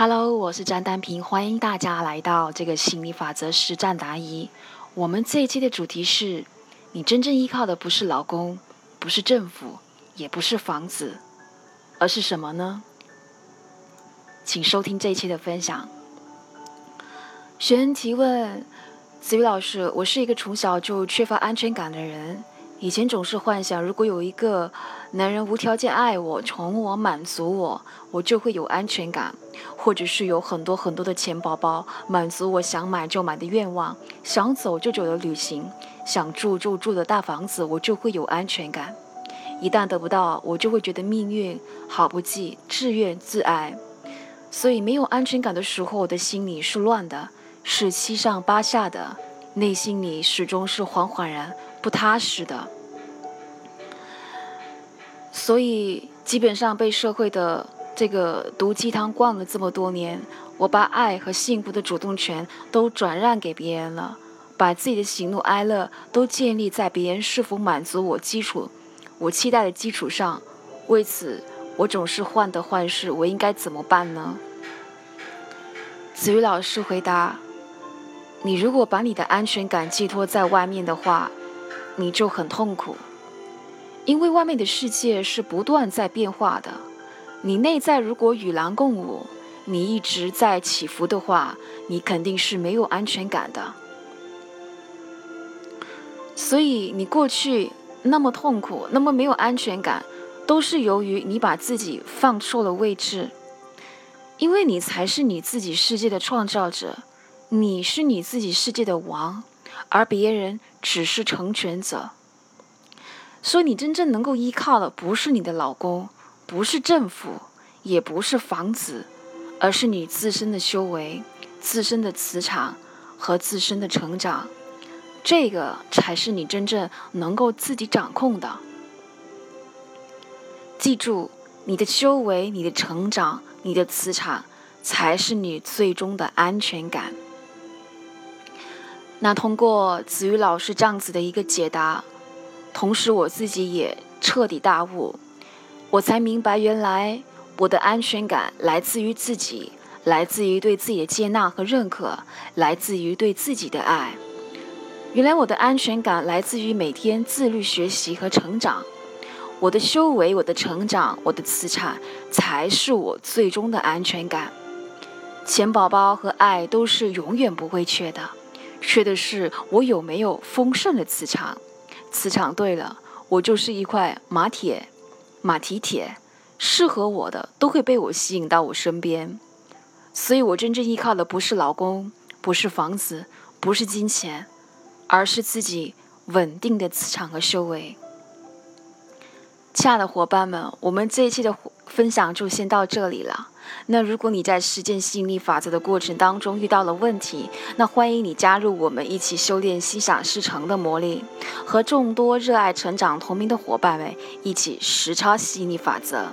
Hello，我是张丹平，欢迎大家来到这个心理法则实战答疑。我们这一期的主题是：你真正依靠的不是老公，不是政府，也不是房子，而是什么呢？请收听这一期的分享。学员提问：子瑜老师，我是一个从小就缺乏安全感的人。以前总是幻想，如果有一个男人无条件爱我、宠我、满足我，我就会有安全感；或者是有很多很多的钱包包，满足我想买就买的愿望；想走就走的旅行，想住就住的大房子，我就会有安全感。一旦得不到，我就会觉得命运好不济，自怨自艾。所以没有安全感的时候，我的心里是乱的，是七上八下的，内心里始终是惶惶然。不踏实的，所以基本上被社会的这个毒鸡汤灌了这么多年，我把爱和幸福的主动权都转让给别人了，把自己的喜怒哀乐都建立在别人是否满足我基础、我期待的基础上。为此，我总是患得患失。我应该怎么办呢？子瑜老师回答：“你如果把你的安全感寄托在外面的话。”你就很痛苦，因为外面的世界是不断在变化的。你内在如果与狼共舞，你一直在起伏的话，你肯定是没有安全感的。所以你过去那么痛苦，那么没有安全感，都是由于你把自己放错了位置。因为你才是你自己世界的创造者，你是你自己世界的王。而别人只是成全者，所以你真正能够依靠的不是你的老公，不是政府，也不是房子，而是你自身的修为、自身的磁场和自身的成长。这个才是你真正能够自己掌控的。记住，你的修为、你的成长、你的磁场，才是你最终的安全感。那通过子瑜老师这样子的一个解答，同时我自己也彻底大悟，我才明白原来我的安全感来自于自己，来自于对自己的接纳和认可，来自于对自己的爱。原来我的安全感来自于每天自律学习和成长，我的修为、我的成长、我的资产，才是我最终的安全感。钱宝宝和爱都是永远不会缺的。缺的是我有没有丰盛的磁场，磁场对了，我就是一块马铁，马蹄铁，适合我的都会被我吸引到我身边。所以，我真正依靠的不是老公，不是房子，不是金钱，而是自己稳定的磁场和修为。亲爱的伙伴们，我们这一期的分享就先到这里了。那如果你在实践吸引力法则的过程当中遇到了问题，那欢迎你加入我们一起修炼心想事成的魔力，和众多热爱成长同名的伙伴们一起实操吸引力法则。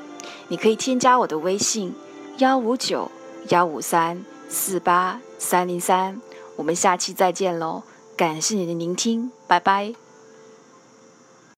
你可以添加我的微信：幺五九幺五三四八三零三。我们下期再见喽！感谢你的聆听，拜拜。